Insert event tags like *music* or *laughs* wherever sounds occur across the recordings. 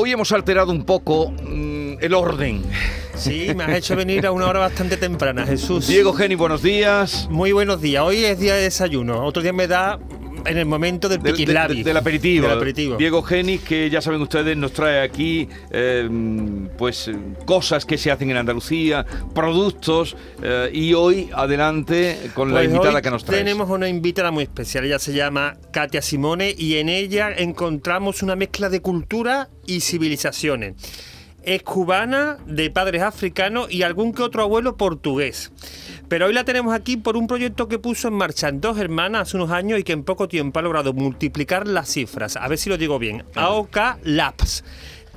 Hoy hemos alterado un poco mm, el orden. Sí, me has hecho venir a una hora bastante temprana, Jesús. Diego Geni, buenos días. Muy buenos días. Hoy es día de desayuno. Otro día me da en el momento del Del, piquilabi. del- del aperitivo. Del aperitivo. Diego Geni, que ya saben ustedes, nos trae aquí eh, pues cosas que se hacen en Andalucía, productos, eh, y hoy adelante con la Pues invitada que nos trae. Tenemos una invitada muy especial. Ella se llama Katia Simone y en ella encontramos una mezcla de cultura y civilizaciones. Es cubana, de padres africanos y algún que otro abuelo portugués. Pero hoy la tenemos aquí por un proyecto que puso en marcha en dos hermanas hace unos años y que en poco tiempo ha logrado multiplicar las cifras. A ver si lo digo bien. AOK Labs.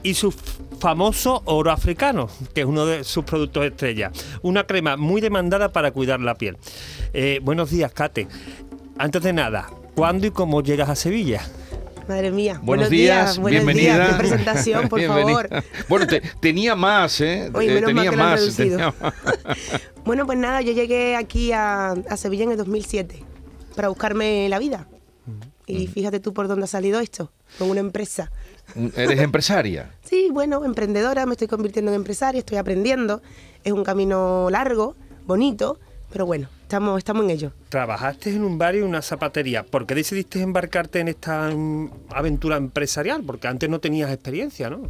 Y su famoso oro africano, que es uno de sus productos estrella. Una crema muy demandada para cuidar la piel. Eh, buenos días, Kate. Antes de nada, ¿cuándo y cómo llegas a Sevilla? Madre mía. Buenos, días, buenos bienvenida. días. Qué presentación, por *laughs* Bienvenida. favor. Bueno, te- tenía más, ¿eh? *laughs* Oye, menos tenía que más. tenía *laughs* más. Bueno, pues nada, yo llegué aquí a, a Sevilla en el 2007 para buscarme la vida. Y fíjate tú por dónde ha salido esto, con una empresa. Eres empresaria. Sí, bueno, emprendedora, me estoy convirtiendo en empresaria, estoy aprendiendo. Es un camino largo, bonito, pero bueno, estamos, estamos en ello. Trabajaste en un bar y una zapatería. ¿Por qué decidiste embarcarte en esta mm, aventura empresarial? Porque antes no tenías experiencia, ¿no?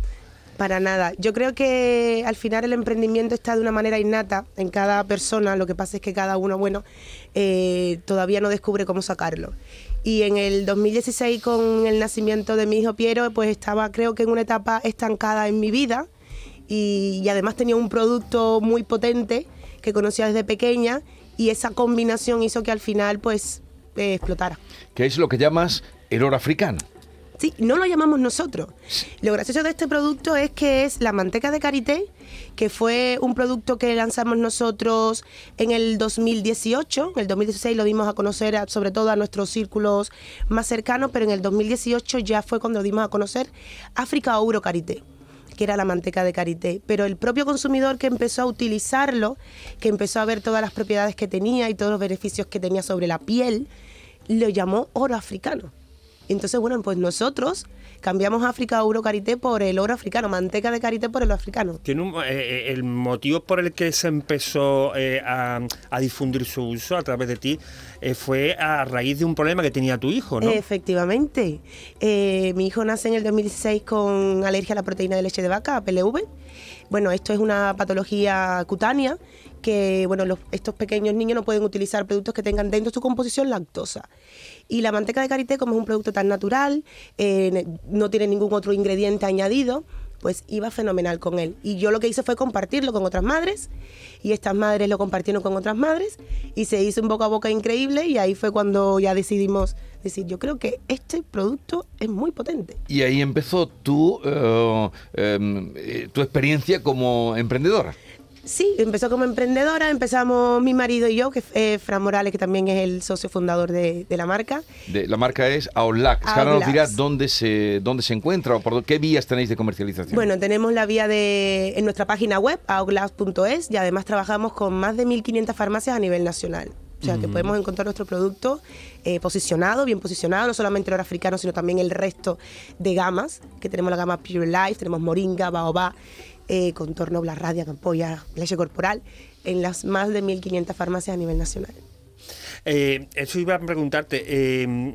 Para nada. Yo creo que al final el emprendimiento está de una manera innata en cada persona. Lo que pasa es que cada uno, bueno, eh, todavía no descubre cómo sacarlo. Y en el 2016, con el nacimiento de mi hijo Piero, pues estaba creo que en una etapa estancada en mi vida. Y, y además tenía un producto muy potente que conocía desde pequeña. Y esa combinación hizo que al final, pues, eh, explotara. Que es lo que llamas el oro africano. Sí, no lo llamamos nosotros. Lo gracioso de este producto es que es la manteca de karité, que fue un producto que lanzamos nosotros en el 2018. En el 2016 lo dimos a conocer a- sobre todo a nuestros círculos más cercanos, pero en el 2018 ya fue cuando dimos a conocer África Ouro Karité que era la manteca de karité, pero el propio consumidor que empezó a utilizarlo, que empezó a ver todas las propiedades que tenía y todos los beneficios que tenía sobre la piel, lo llamó oro africano. Entonces, bueno, pues nosotros cambiamos África Ouro Karité por el oro africano, manteca de karité por el oro africano. Tiene un- eh, eh, el motivo por el que se empezó eh, a, a difundir su uso a través de ti eh, fue a raíz de un problema que tenía tu hijo, ¿no? Efectivamente. Mi hijo nace en el 2016 con alergia a la proteína de leche de vaca, PLV. Bueno, esto es una patología cutánea que, bueno, estos pequeños niños no pueden utilizar productos que tengan dentro de su composición lactosa. Y la manteca de karité, como es un producto tan natural, eh, no tiene ningún otro ingrediente añadido, pues iba fenomenal con él. Y yo lo que hice fue compartirlo con otras madres, y estas madres lo compartieron con otras madres, y se hizo un boca a boca increíble, y ahí fue cuando ya decidimos decir, yo creo que este producto es muy potente. Y ahí empezó tu, eh, tu experiencia como emprendedora. Sí, empezó como emprendedora, empezamos mi marido y yo, que es eh, Fran Morales, que también es el socio fundador de, de la marca. De- la marca es que Ahora nos dirás dónde se, dónde se encuentra o por qué vías tenéis de comercialización. Bueno, tenemos la vía de en nuestra página web, aoglass.es, y además trabajamos con más de 1.500 farmacias a nivel nacional. O sea, que podemos encontrar nuestro producto eh, posicionado, bien posicionado, no solamente el oro africano, sino también el resto de gamas, que tenemos la gama Pure Life, tenemos Moringa, Baobá, eh, contorno Blarradia, Campoya, leche corporal, en las más de 1.500 farmacias a nivel nacional. Eh, eso iba a preguntarte. eh,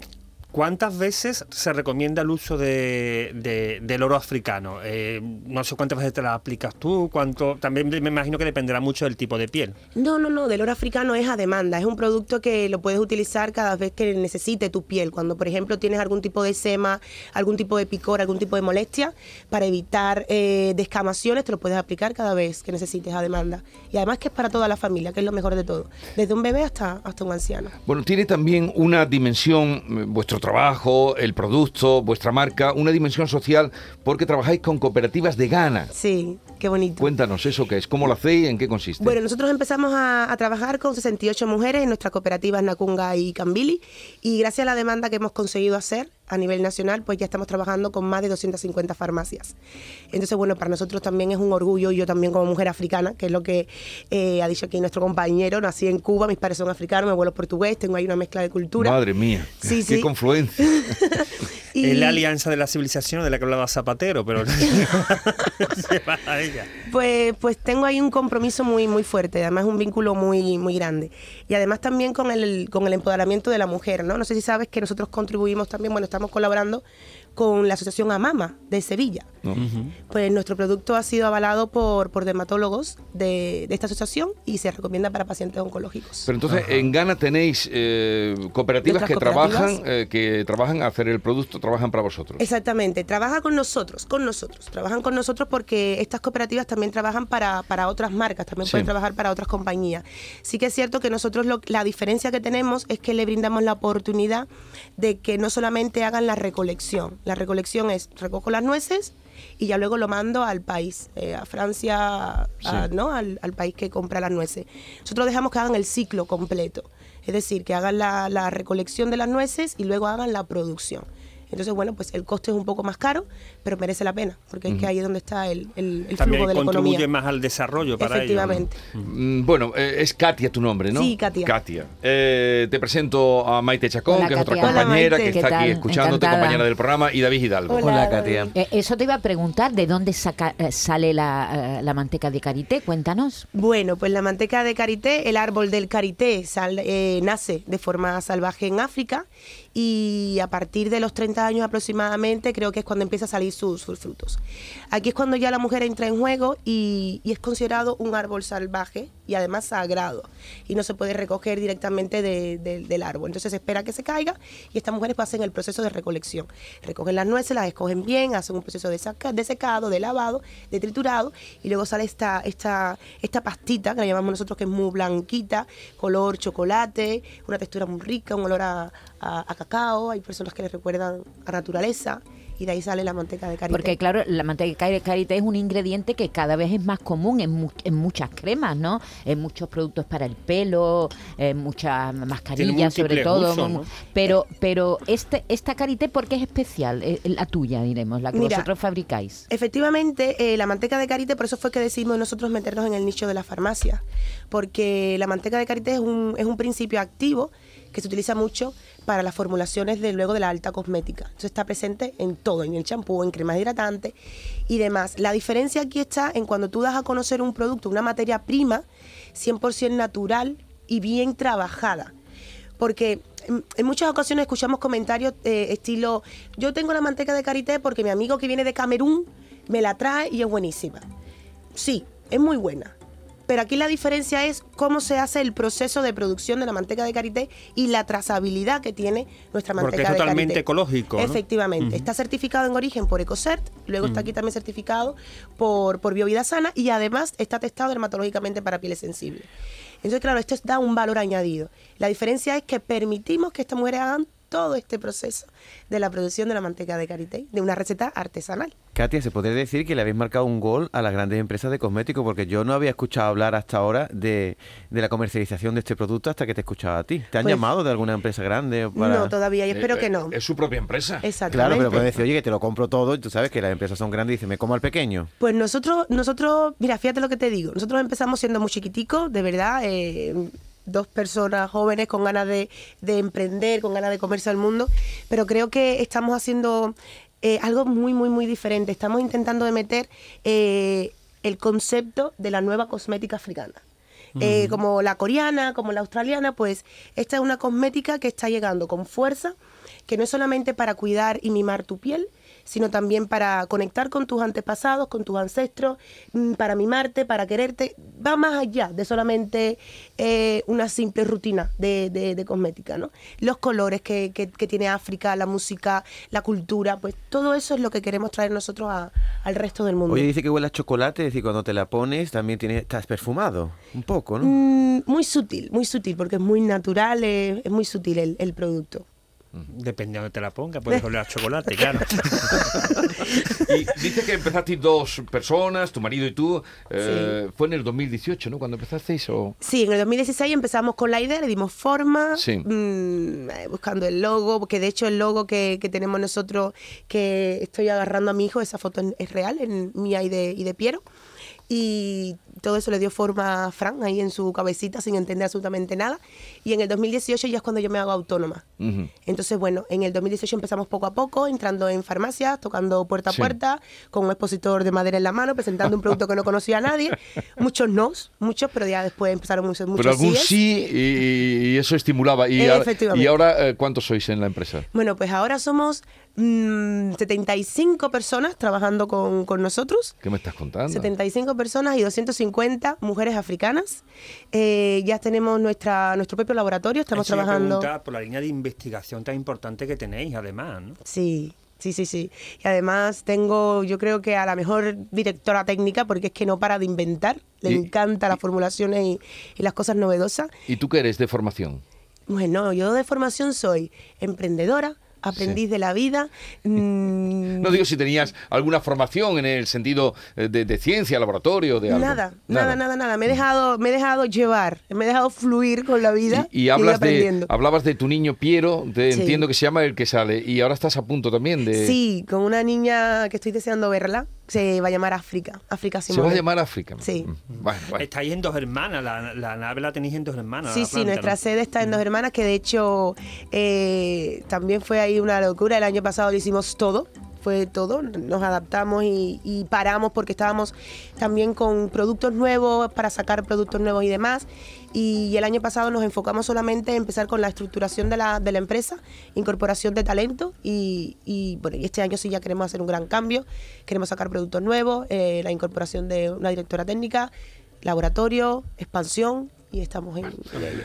¿Cuántas veces se recomienda el uso de, de- del oro africano? Eh, no sé cuántas veces te la aplicas tú, cuánto. También me imagino que dependerá mucho del tipo de piel. No, no, no, del oro africano es a demanda. Es un producto que lo puedes utilizar cada vez que necesite tu piel. Cuando, por ejemplo, tienes algún tipo de sema, algún tipo de picor, algún tipo de molestia, para evitar eh, descamaciones, te lo puedes aplicar cada vez que necesites a demanda. Y además que es para toda la familia, que es lo mejor de todo. Desde un bebé hasta, hasta un anciano. Bueno, tiene también una dimensión, eh, vuestro trabajo, el producto, vuestra marca, una dimensión social porque trabajáis con cooperativas de Ghana. Sí, qué bonito. Cuéntanos eso qué es, cómo lo hacéis, en qué consiste. Bueno, nosotros empezamos a, a trabajar con 68 mujeres en nuestras cooperativas Nacunga y Cambili y gracias a la demanda que hemos conseguido hacer a nivel nacional, pues ya estamos trabajando con más de 250 farmacias. Entonces, bueno, para nosotros también es un orgullo, yo también como mujer africana, que es lo que eh, ha dicho aquí nuestro compañero, nací en Cuba, mis padres son africanos, mi abuelo es portugués, tengo ahí una mezcla de cultura. Madre mía, Sí, qué sí. confluencia. vergüenza. *laughs* Y- Es la alianza de la civilización de la que hablaba Zapatero, pero *laughs* *laughs* se va a ella. Pues, pues tengo ahí un compromiso muy, muy fuerte, además un vínculo muy, muy grande. Y además también con el, con el empoderamiento de la mujer, ¿no? No sé si sabes que nosotros contribuimos también, bueno, estamos colaborando con la Asociación Amama de Sevilla. Pues nuestro producto ha sido avalado por, por dermatólogos de, de esta asociación y se recomienda para pacientes oncológicos. Pero entonces, en Ghana tenéis eh, cooperativas que trabajan, eh, que trabajan a hacer el producto, trabajan para vosotros. Exactamente, trabaja con nosotros, con nosotros. Trabajan con nosotros porque estas cooperativas también trabajan para, para otras marcas, también Sí. pueden trabajar para otras compañías. Sí que es cierto que nosotros lo- la diferencia que tenemos es que le brindamos la oportunidad de que no solamente hagan la recolección. La recolección es recojo las nueces y ya luego lo mando al país, eh, a Francia, a-. ¿no? Al, al país que compra las nueces. Nosotros dejamos que hagan el ciclo completo. Es decir, que hagan la, la recolección de las nueces y luego hagan la producción. Entonces, bueno, pues el coste es un poco más caro, pero merece la pena, porque es que ahí es donde está el, el, el También flujo de la contribuye economía. más al desarrollo para ello. Efectivamente. Mm, Bueno, eh, es Katia tu nombre, ¿no? Sí, Katia. Katia. Eh, te presento a Maite Chacón, Hola, que es otra Katia. Hola, compañera que está ¿Qué aquí escuchándote, Encantada. compañera del programa, y David Hidalgo. Hola, Katia. Eh, eso te iba a preguntar, ¿de dónde saca- eh, sale la, la manteca de karité? Cuéntanos. Bueno, pues la manteca de karité, el árbol del karité sal- eh, nace de forma salvaje en África y a partir de los 30 años aproximadamente creo que es cuando empieza a salir sus, sus frutos. Aquí es cuando ya la mujer entra en juego y, es considerado un árbol salvaje y además sagrado y no se puede recoger directamente de- de- del árbol. Entonces se espera que se caiga y estas mujeres pues, hacen el proceso de recolección. Recogen las nueces, las escogen bien, hacen un proceso de, saca- de secado, de lavado, de triturado y luego sale esta, esta, esta pastita que la llamamos nosotros que es muy blanquita, color chocolate, una textura muy rica, un olor a, a- a cacao, hay personas que le recuerdan a naturaleza y de ahí sale la manteca de karité. Porque claro, la manteca de karité es un ingrediente que cada vez es más común en, mu- en muchas cremas, ¿no? En muchos productos para el pelo, en muchas mascarillas sobre todo. usos, mu- ¿no? Pero, pero este, esta karité, ¿por qué es especial? Eh, La tuya, diremos, la que Mira, vosotros fabricáis. Efectivamente, eh, la manteca de karité, por eso fue que decidimos nosotros meternos en el nicho de la farmacia, porque la manteca de karité es un, es un principio activo que se utiliza mucho para las formulaciones de luego de la alta cosmética. Entonces está presente en todo, en el champú, en cremas hidratantes y demás. La diferencia aquí está en cuando tú das a conocer un producto, una materia prima 100% natural y bien trabajada porque en, muchas ocasiones escuchamos comentarios eh, estilo, yo tengo la manteca de karité porque mi amigo que viene de Camerún me la trae y es buenísima. Sí, es muy buena. Pero aquí la diferencia es cómo se hace el proceso de producción de la manteca de karité y la trazabilidad que tiene nuestra Porque manteca es de totalmente karité. ecológico, ¿no? Efectivamente. Está certificado en origen por Ecocert, luego está aquí también certificado por, por Biovida Sana y además está testado dermatológicamente para pieles sensibles. Entonces, claro, esto da un valor añadido. La diferencia es que permitimos que estas mujeres hagan todo este proceso de la producción de la manteca de karité, de una receta artesanal. Katia, ¿se podría decir que le habéis marcado un gol a las grandes empresas de cosméticos? Porque yo no había escuchado hablar hasta ahora de, de la comercialización de este producto hasta que te he escuchado a ti. ¿Te han Pues- llamado de alguna empresa grande? Para... No, todavía, y espero Eh, que no. Es su propia empresa. Exactamente. Claro, pero puedes decir, oye, que te lo compro todo y tú sabes que las empresas son grandes y dicen, me como al pequeño. Pues nosotros, nosotros, mira, fíjate lo que te digo. Nosotros empezamos siendo muy chiquiticos, de verdad, eh, dos personas jóvenes con ganas de, de emprender, con ganas de comerse al mundo, pero creo que estamos haciendo eh, algo muy, muy, muy diferente. Estamos intentando de meter eh, el concepto de la nueva cosmética africana. Eh, como la coreana, como la australiana, pues esta es una cosmética que está llegando con fuerza, que no es solamente para cuidar y mimar tu piel, sino también para conectar con tus antepasados, con tus ancestros, mm, para mimarte, para quererte. Va más allá de solamente eh, una simple rutina de, de- de cosmética, ¿no? Los colores que, que- que tiene África, la música, la cultura, pues todo eso es lo que queremos traer nosotros a- al resto del mundo. Oye, dice que huele a chocolate, es decir, cuando te la pones también tienes, estás perfumado, un poco, ¿no? Mm, muy sutil, muy sutil, porque es muy natural, eh, es muy sutil el, el producto. Depende de dónde te la ponga, puedes oler a chocolate, *laughs* claro. Y dice que empezasteis dos personas, tu marido y tú. eh, Fue en el 2018, ¿no? Cuando empezasteis o... Sí, en el 2016 empezamos con la idea, le dimos forma, Sí. mm, eh, buscando el logo, porque de hecho el logo que, que tenemos nosotros, que estoy agarrando a mi hijo, esa foto es real, en mía y de, y de Piero. Y todo eso le dio forma a Fran ahí en su cabecita sin entender absolutamente nada. Y en el 2018 ya es cuando yo me hago autónoma. Ujú. Entonces, bueno, en el 2018 empezamos poco a poco, entrando en farmacias, tocando puerta a Sí. puerta, con un expositor de madera en la mano, presentando un producto que no conocía a nadie. *laughs* Muchos nos, muchos, pero ya después empezaron muchos, muchos Pero algún síes. sí y, y eso estimulaba. Y, ahora- Efectivamente. y ahora, eh, ¿cuántos sois en la empresa? Bueno, pues ahora somos mm, 75 personas trabajando con, con nosotros. ¿Qué me estás contando? 75 personas y 250 mujeres africanas. Eh, ya tenemos nuestra, nuestro propio laboratorio, estamos Eso trabajando. por la línea de investigación tan importante que tenéis, además, ¿no? Sí, sí, sí, sí. Y además tengo, yo creo que a la mejor directora técnica, porque es que no para de inventar, le Y- encanta las formulaciones y, y las cosas novedosas. ¿Y tú qué eres de formación? Bueno, yo de formación soy emprendedora, aprendiz de la vida. mm, No digo si tenías alguna formación en el sentido eh, de, de ciencia, laboratorio, de algo. Nada, nada, nada, nada. Me he dejado, me he dejado llevar, me he dejado fluir con la vida Y, hablas de, hablabas de tu niño Piero, de- Sí. entiendo que se llama el que sale, y ahora estás a punto también de... Sí, con una niña que estoy deseando verla, se va a llamar África, África Se Simone. va a llamar África. Sí. Mm, Bueno, bueno. Estáis en dos hermanas, la, la nave la tenéis en dos hermanas. Sí, la sí, nuestra ¿no? sede está en Dos Hermanas, que de hecho eh, también fue ahí una locura. El año pasado lo hicimos todo, fue todo. Nos adaptamos y, paramos porque estábamos también con productos nuevos, para sacar productos nuevos y demás. Y el año pasado nos enfocamos solamente en empezar con la estructuración de la, de la empresa, incorporación de talento y, y, bueno, y este año sí ya queremos hacer un gran cambio. Queremos sacar productos nuevos, eh, la incorporación de una directora técnica, laboratorio, expansión y estamos en, en ello.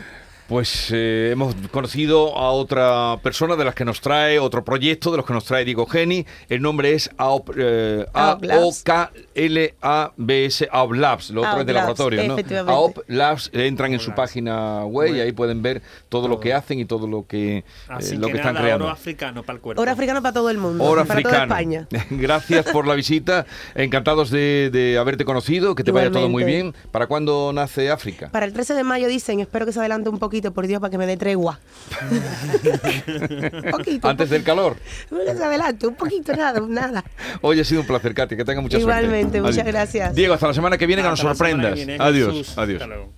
Pues eh, hemos conocido a otra persona de las que nos trae, otro proyecto de los que nos trae Diego Geni. El nombre es AOP, eh, AOP Labs. A-O-K-L-A-B-S, AOP Labs, lo otro es de laboratorio, ¿no? efectivamente. AOP Labs, entran en su Labs. página web y ahí pueden ver todo lo que hacen y todo lo que, eh, Así lo que, que están nada, creando. oro africano para el cuerpo. Oro africano para todo el mundo, Oro para toda africano. España. *laughs* Gracias por la visita. Encantados de, de haberte conocido. Que te vaya todo muy bien. ¿Para cuándo nace África? Para el 13 de mayo dicen, espero que se adelante un poquito, por Dios, para que me dé tregua. *laughs* poquito. Antes del calor. un poquito. Se adelante, un poquito, nada, nada. Hoy ha sido un placer, Katy. Que tenga mucha suerte. Igualmente, muchas Adiós. gracias. Diego, hasta la semana que viene que nos sorprendas. que viene, Adiós. Jesús. Adiós. Hasta luego.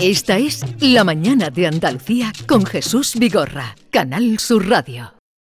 Esta es La mañana de Andalucía con Jesús Vigorra, Canal Sur Radio.